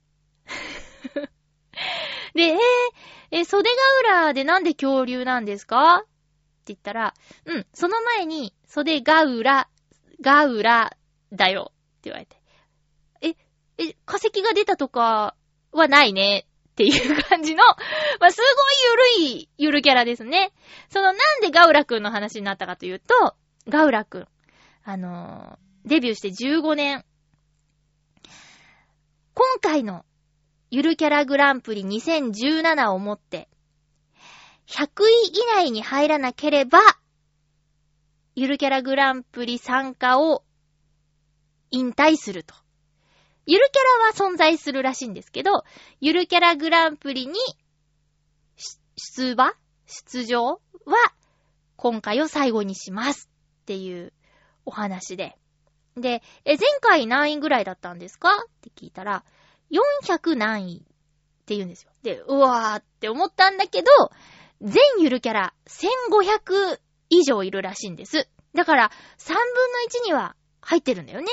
で、えーえ袖ヶ浦でなんで恐竜なんですか？って言ったら、うん、その前に、袖ヶ浦、ガウラだよって言われて。え、え、化石が出たとかはないねっていう感じの、まあ、すごいゆるい、ゆるキャラですね。そのなんでガウラくんの話になったかというと、ガウラくん、あのーデビューして15年。今回のゆるキャラグランプリ2017をもって、100位以内に入らなければ、ゆるキャラグランプリ参加を引退すると。ゆるキャラは存在するらしいんですけど、ゆるキャラグランプリに出馬？出場？は今回を最後にしますっていうお話で。で、え、前回何位ぐらいだったんですか？って聞いたら、400何位って言うんですよ。で、うわーって思ったんだけど、全ゆるキャラ1500以上いるらしいんです。だから、3分の1には入ってるんだよね。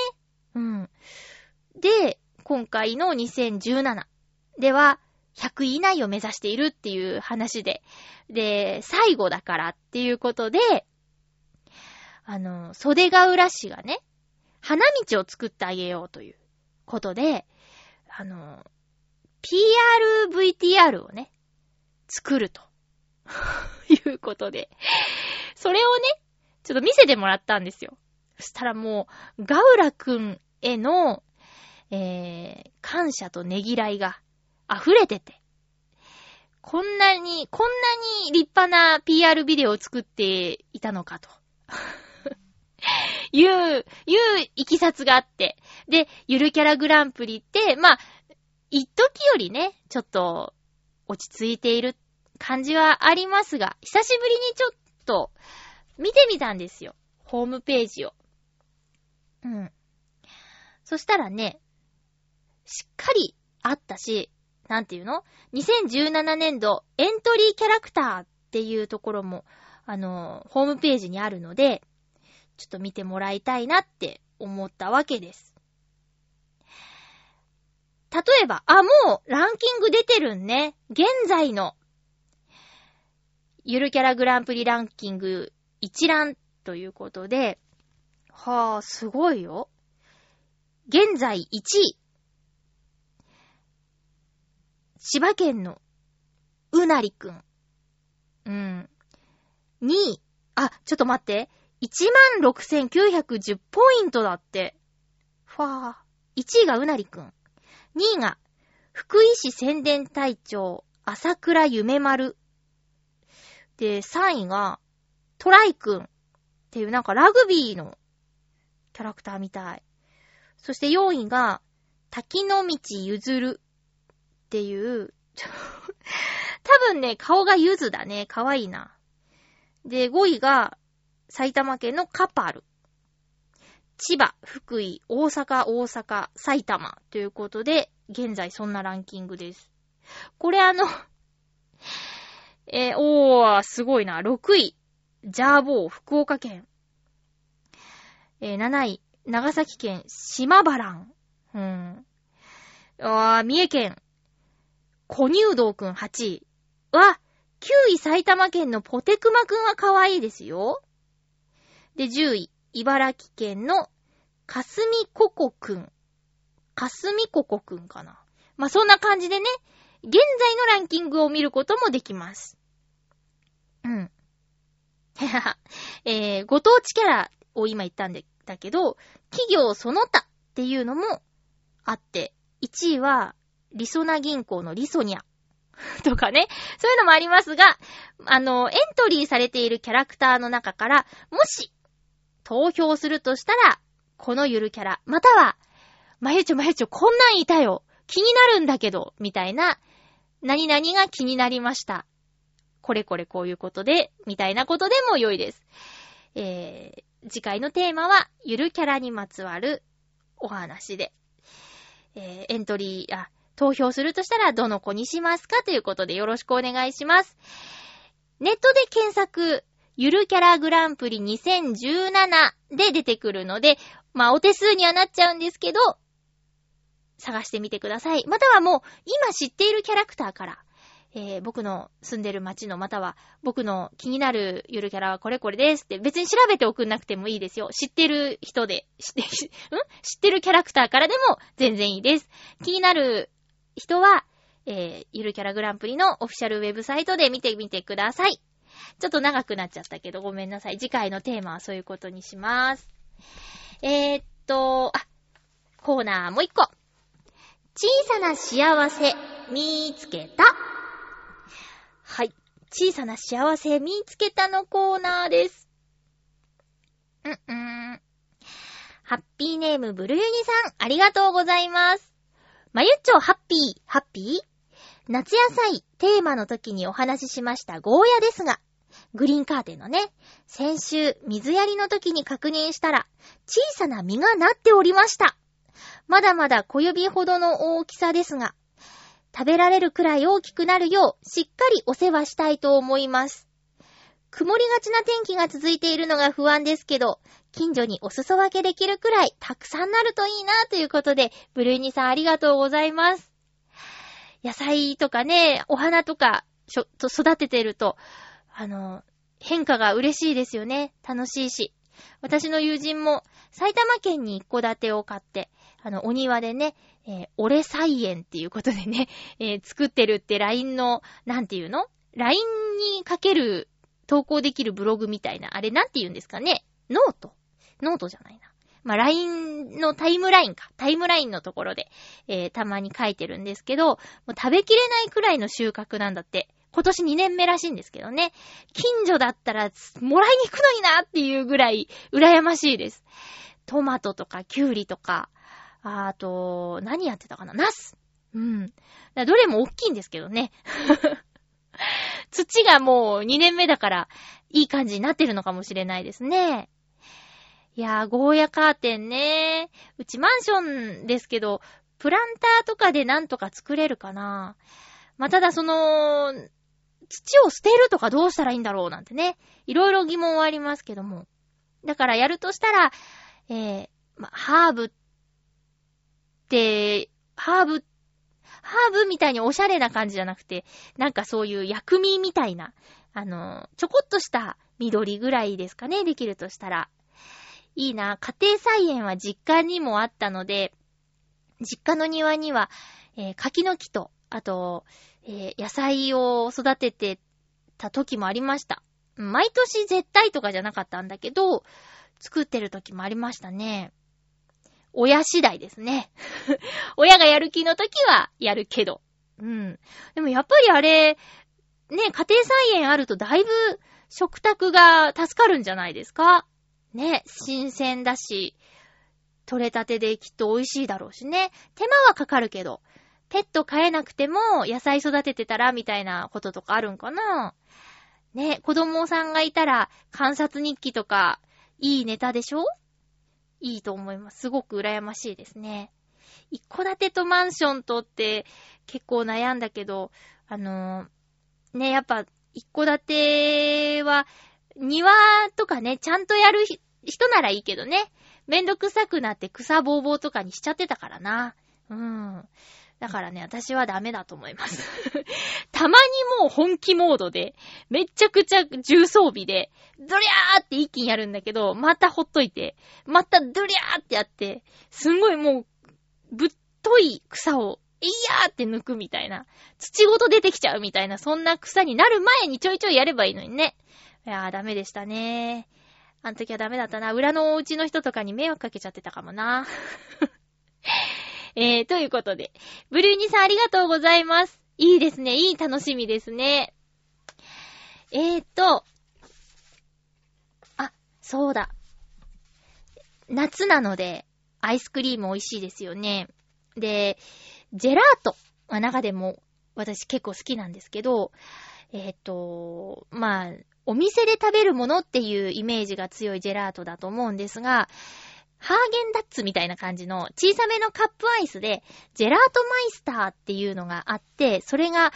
うん。で、今回の2017では、100位以内を目指しているっていう話で、で、最後だからっていうことで、あの、袖ヶ浦市がね、花道を作ってあげようということで、あの、PRVTR をね、作ると。いうことで。それをね、ちょっと見せてもらったんですよ。そしたらもう、ガウラくんへの、えー、感謝とねぎらいが溢れてて。こんなに、こんなに立派な PR ビデオを作っていたのかと。いう、いういきさつがあって。で、ゆるキャラグランプリって、まあ、一時よりね、ちょっと落ち着いている感じはありますが、久しぶりにちょっと見てみたんですよ。ホームページを。うん。そしたらね、しっかりあったし、なんていうの ?2017 年度エントリーキャラクターっていうところも、あの、ホームページにあるので、ちょっと見てもらいたいなって思ったわけです。例えば、あ、もうランキング出てるんね。現在の、ゆるキャラグランプリランキング一覧ということで、はあ、すごいよ。現在1位。千葉県のうなりくん。うん。2位。あ、ちょっと待って。16,910ポイントだって。ファー。1位がうなりくん。2位が、福井市宣伝隊長、朝倉夢丸。で、3位が、トライくん。っていうなんかラグビーのキャラクターみたい。そして4位が、滝の道ゆずる。っていう、ちょ 多分ね、顔がゆずだね。かわいいな。で、5位が、埼玉県のカパル。千葉、福井、大阪、大阪、埼玉ということで、現在そんなランキングです。これあの、えー、おー、すごいな。6位、ジャーボー、福岡県。えー、7位、長崎県、島原。うん。あー、三重県、小乳道くん8位。わ、9位埼玉県のポテクマくんは可愛いですよ。で、10位、茨城県のかすみここくん。かすみここくんかな。まあ、そんな感じでね、現在のランキングを見ることもできます。うん。えー、ご当地キャラを今言ったんだけど、企業その他っていうのもあって、1位は、リソナ銀行のリソニャ。とかね。そういうのもありますが、あの、エントリーされているキャラクターの中から、もし、投票するとしたら、このゆるキャラ、または、まゆちょまゆちょ、こんなんいたよ。気になるんだけど、みたいな、何々が気になりました。これこれこういうことで、みたいなことでも良いです。えー、次回のテーマは、ゆるキャラにまつわるお話で、えー、エントリー、あ、投票するとしたらどの子にしますかということでよろしくお願いします。ネットで検索、ゆるキャラグランプリ2017で出てくるので、まあお手数にはなっちゃうんですけど、探してみてください。またはもう、今知っているキャラクターから、えー、僕の住んでる街の、または僕の気になるゆるキャラはこれこれですって別に調べておくんなくてもいいですよ。知ってる人で、知って、ん？知ってるキャラクターからでも全然いいです。気になる人は、えー、ゆるキャラグランプリのオフィシャルウェブサイトで見てみてください。ちょっと長くなっちゃったけどごめんなさい。次回のテーマはそういうことにします。えー、っと、あ、コーナーもう一個。小さな幸せ、見つけた。はい。小さな幸せ、見つけたのコーナーです。うん、うん。ハッピーネーム、ブルユニさん、ありがとうございます。まゆっちょ、ハッピー、ハッピー？夏野菜、テーマの時にお話ししました。ゴーヤですが、グリーンカーテンのね、先週、水やりの時に確認したら、小さな実がなっておりました。まだまだ小指ほどの大きさですが、食べられるくらい大きくなるよう、しっかりお世話したいと思います。曇りがちな天気が続いているのが不安ですけど、近所にお裾分けできるくらいたくさんなるといいなということで、ブルーニさんありがとうございます。野菜とかね、お花とか、しょ、と育ててると、あの、変化が嬉しいですよね。楽しいし。私の友人も埼玉県に一戸建てを買って、あの、お庭でね、えー、俺菜園っていうことでね、えー、作ってるって LINE の、なんていうの ?LINE にかける、投稿できるブログみたいな、あれなんて言うんですかね？ノートノートじゃないな。まあ、LINE のタイムラインか。タイムラインのところで、えー、たまに書いてるんですけど、もう食べきれないくらいの収穫なんだって。今年2年目らしいんですけどね。近所だったら、もらいに行くのになっていうぐらい、羨ましいです。トマトとか、キュウリとか、あと、何やってたかな？ナスうん。どれも大きいんですけどね。土がもう2年目だから、いい感じになってるのかもしれないですね。いやー、ゴーヤカーテンね。うちマンションですけど、プランターとかでなんとか作れるかな。まあ、ただその、土を捨てるとかどうしたらいいんだろうなんてね。いろいろ疑問はありますけども。だからやるとしたら、えー、まあ、ハーブって、ハーブ、ハーブみたいにおしゃれな感じじゃなくて、なんかそういう薬味みたいな、あの、ちょこっとした緑ぐらいですかね、できるとしたら。いいな。家庭菜園は実家にもあったので、実家の庭には、えー、柿の木と、あと、えー、野菜を育ててた時もありました。毎年絶対とかじゃなかったんだけど、作ってる時もありましたね。親次第ですね。親がやる気の時はやるけど。うん。でもやっぱりあれ、ね、家庭菜園あるとだいぶ食卓が助かるんじゃないですか？ね、新鮮だし、取れたてできっと美味しいだろうしね。手間はかかるけど、ペット飼えなくても野菜育ててたらみたいなこととかあるんかなね、子供さんがいたら観察日記とかいいネタでしょ？いいと思います。すごく羨ましいですね。一戸建てとマンションとって結構悩んだけど、あのーね、やっぱ一戸建ては庭とかね、ちゃんとやる人ならいいけどね。めんどくさくなって草ぼうぼうとかにしちゃってたからな。うん。だからね、私はダメだと思います。たまにもう本気モードで、めちゃくちゃ重装備で、ドリャーって一気にやるんだけど、またほっといて、またドリャーってやって、すんごいもう、ぶっとい草を、いやーって抜くみたいな。土ごと出てきちゃうみたいな、そんな草になる前にちょいちょいやればいいのにね。いやー、ダメでしたね。あの時はダメだったな。裏のお家の人とかに迷惑かけちゃってたかもな。えー、ということで。ブルーニさんありがとうございます。いいですね。いい楽しみですね。えーと、あ、そうだ。夏なので、アイスクリーム美味しいですよね。で、ジェラートは中でも私結構好きなんですけど、えっ、と、まあ、お店で食べるものっていうイメージが強いジェラートだと思うんですが、ハーゲンダッツみたいな感じの小さめのカップアイスで、ジェラートマイスターっていうのがあって、それが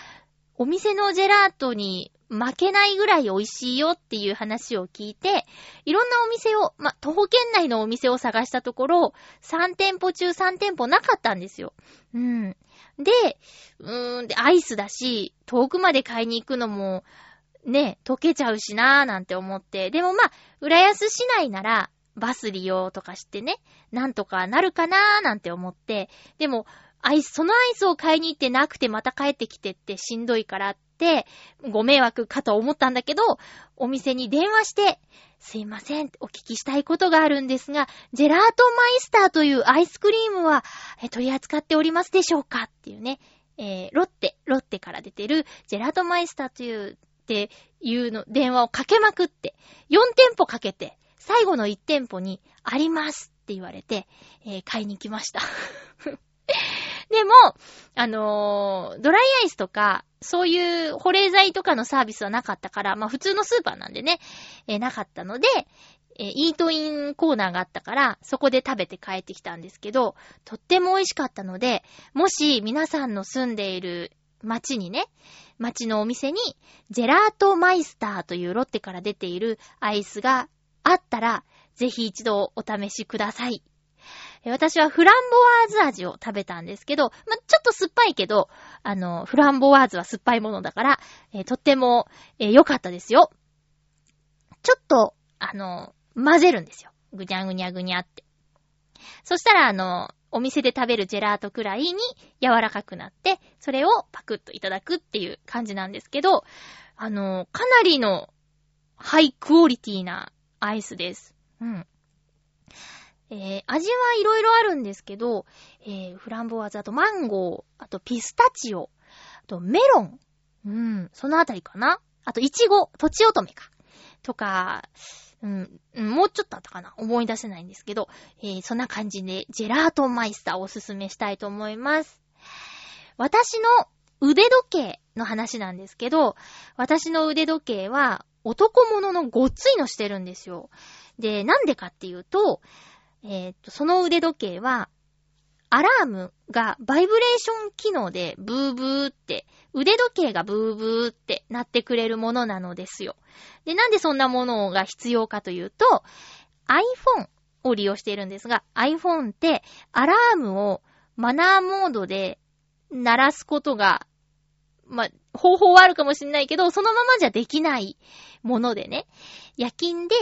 お店のジェラートに負けないぐらい美味しいよっていう話を聞いて、いろんなお店を、ま、徒歩圏内のお店を探したところ、3店舗中3店舗なかったんですよ。うん。で、うーん、で、アイスだし、遠くまで買いに行くのも、ね、溶けちゃうしなーなんて思って。でもまあ、浦安市内なら、バス利用とかしてね、なんとかなるかなーなんて思って。でも、アイス、そのアイスを買いに行ってなくてまた帰ってきてってしんどいからって、ご迷惑かと思ったんだけど、お店に電話して、すいません、お聞きしたいことがあるんですが、ジェラートマイスターというアイスクリームは、え取り扱っておりますでしょうかっていうね、えー、ロッテ、ロッテから出てる、ジェラートマイスターという、っていうの、電話をかけまくって、4店舗かけて、最後の1店舗に、ありますって言われて、えー買いに来ました。でも、あのードライアイスとか、そういう保冷剤とかのサービスはなかったから、まあ普通のスーパーなんでね、えーなかったので、えーイートインコーナーがあったから、そこで食べて帰ってきたんですけど、とっても美味しかったので、もし皆さんの住んでいる街にね、街のお店に、ジェラートマイスターというロッテから出ているアイスがあったら、ぜひ一度お試しください。私はフランボワーズ味を食べたんですけど、まちょっと酸っぱいけど、あの、フランボワーズは酸っぱいものだから、えーとっても、えー良かったですよ。ちょっと、あの、混ぜるんですよ。ぐにゃぐにゃぐにゃって。そしたら、あの、お店で食べるジェラートくらいに柔らかくなって、それをパクッといただくっていう感じなんですけど、あの、かなりのハイクオリティなアイスです。うん。えー、味はいろいろあるんですけど、えー、フランボワーズ、あとマンゴー、あとピスタチオ、あとメロン、うん、そのあたりかなあとイチゴ、とちおとめか。とか、うん、もうちょっとあったかな思い出せないんですけど、えー、そんな感じで、ジェラートマイスターをおすすめしたいと思います。私の腕時計の話なんですけど、私の腕時計は男物のごっついのしてるんですよ。で、なんでかっていうと、えーっと、その腕時計は、アラームがバイブレーション機能でブーブーって、腕時計がブーブーってなってくれるものなのですよ。で、なんでそんなものが必要かというと、iPhone を利用しているんですが、iPhone ってアラームをマナーモードで鳴らすことが、ま、方法はあるかもしれないけど、そのままじゃできないものでね、夜勤で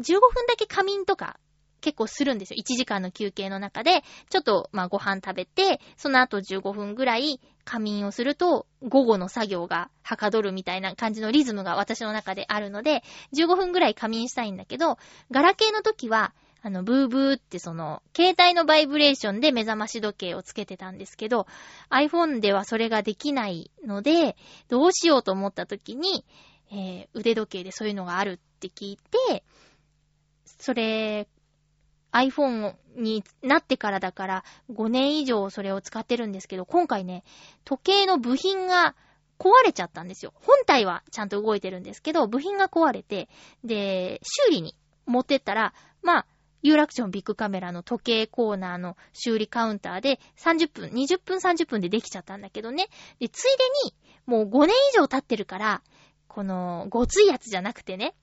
15分だけ仮眠とか結構するんですよ。1時間の休憩の中で、ちょっと、まあ、ご飯食べて、その後15分ぐらい仮眠をすると、午後の作業がはかどるみたいな感じのリズムが私の中であるので、15分ぐらい仮眠したいんだけど、ガラケーの時は、あの、ブーブーってその、携帯のバイブレーションで目覚まし時計をつけてたんですけど、iPhone ではそれができないので、どうしようと思った時に、えー腕時計でそういうのがあるって聞いて、それ、iPhone になってからだから5年以上それを使ってるんですけど、今回ね、時計の部品が壊れちゃったんですよ。本体はちゃんと動いてるんですけど、部品が壊れて、で、修理に持ってったら、まあ、有楽町ビッグカメラの時計コーナーの修理カウンターで30分、20分30分でできちゃったんだけどね。で、ついでに、もう5年以上経ってるから、この、ごついやつじゃなくてね、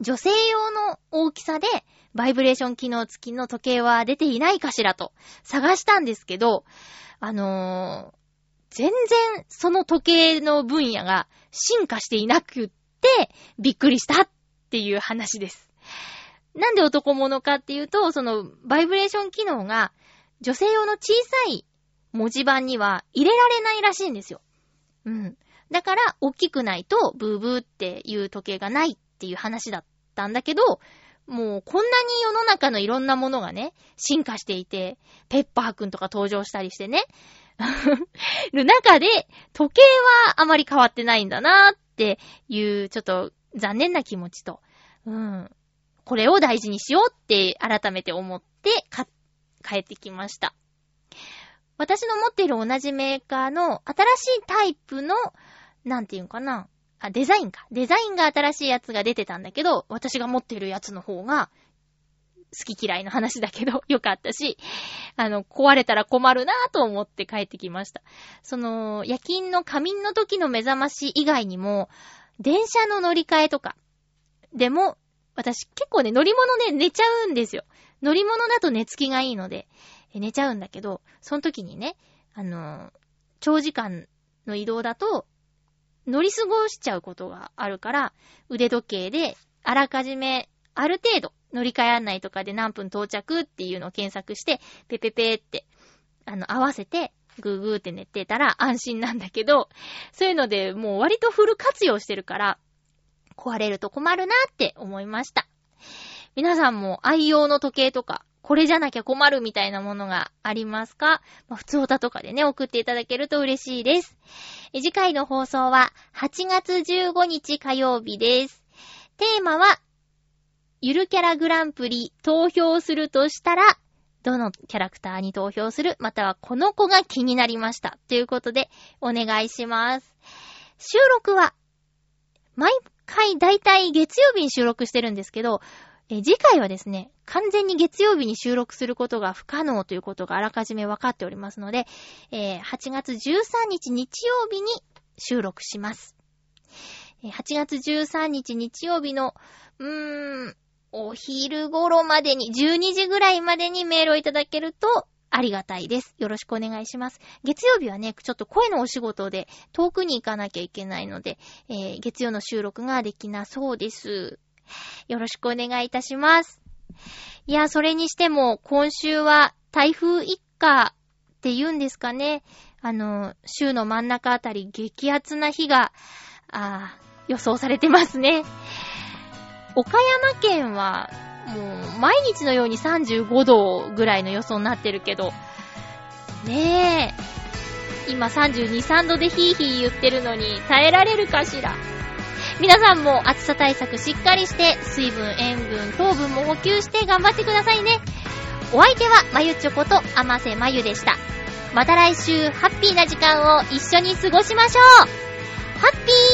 女性用の大きさで、バイブレーション機能付きの時計は出ていないかしらと探したんですけど、あのー全然その時計の分野が進化していなくって、びっくりしたっていう話です。なんで男物かっていうと、その、バイブレーション機能が、女性用の小さい文字盤には入れられないらしいんですよ。うん。だから、大きくないと、ブーブーっていう時計がないっっていう話だったんだけど、もう、こんなに世の中のいろんなものがね、進化していて、ペッパーくんとか登場したりしてね、る中で、時計はあまり変わってないんだなっていう、ちょっと残念な気持ちと、うん。これを大事にしようって改めて思ってか、帰ってきました。私の持っている同じメーカーの新しいタイプの、なんていうのかな。あ、デザインか。デザインが新しいやつが出てたんだけど、私が持ってるやつの方が、好き嫌いの話だけど、よかったし、あの、壊れたら困るなぁと思って帰ってきました。その、夜勤の仮眠の時の目覚まし以外にも、電車の乗り換えとか、でも、私結構ね、乗り物で寝ちゃうんですよ。乗り物だと寝つきがいいので、寝ちゃうんだけど、その時にね、あの、長時間の移動だと、乗り過ごしちゃうことがあるから、腕時計で、あらかじめ、ある程度、乗り換え案内とかで何分到着っていうのを検索して、ペペペって、あの、合わせて、グーグーって寝てたら安心なんだけど、そういうのでもう割とフル活用してるから、壊れると困るなって思いました。皆さんも愛用の時計とか、これじゃなきゃ困るみたいなものがありますか、まあ、普通歌とかでね、送っていただけると嬉しいです。次回の放送は8月15日火曜日です。テーマは、ゆるキャラグランプリ投票するとしたら、どのキャラクターに投票する？またはこの子が気になりました。ということで、お願いします。収録は、毎回だいたい月曜日に収録してるんですけど、え次回はですね、完全に月曜日に収録することが不可能ということがあらかじめ分かっておりますので、えー8月13日日曜日に収録します。8月13日日曜日の、うーん、お昼頃までに、12時ぐらいまでにメールをいただけると、ありがたいです。よろしくお願いします。月曜日はね、ちょっと声のお仕事で遠くに行かなきゃいけないので、えー月曜の収録ができなそうです。よろしくお願いいたします。いや、それにしても、今週は台風一過って言うんですかね。あの、週の真ん中あたり激アツな日が、あ予想されてますね。岡山県は、もう、毎日のように35度ぐらいの予想になってるけど、ねえ、今32、3度でヒーヒー言ってるのに耐えられるかしら？皆さんも暑さ対策しっかりして、水分、塩分、糖分も補給して頑張ってくださいね。お相手は、まゆちょこと、あませまゆでした。また来週、ハッピーな時間を一緒に過ごしましょうハッピー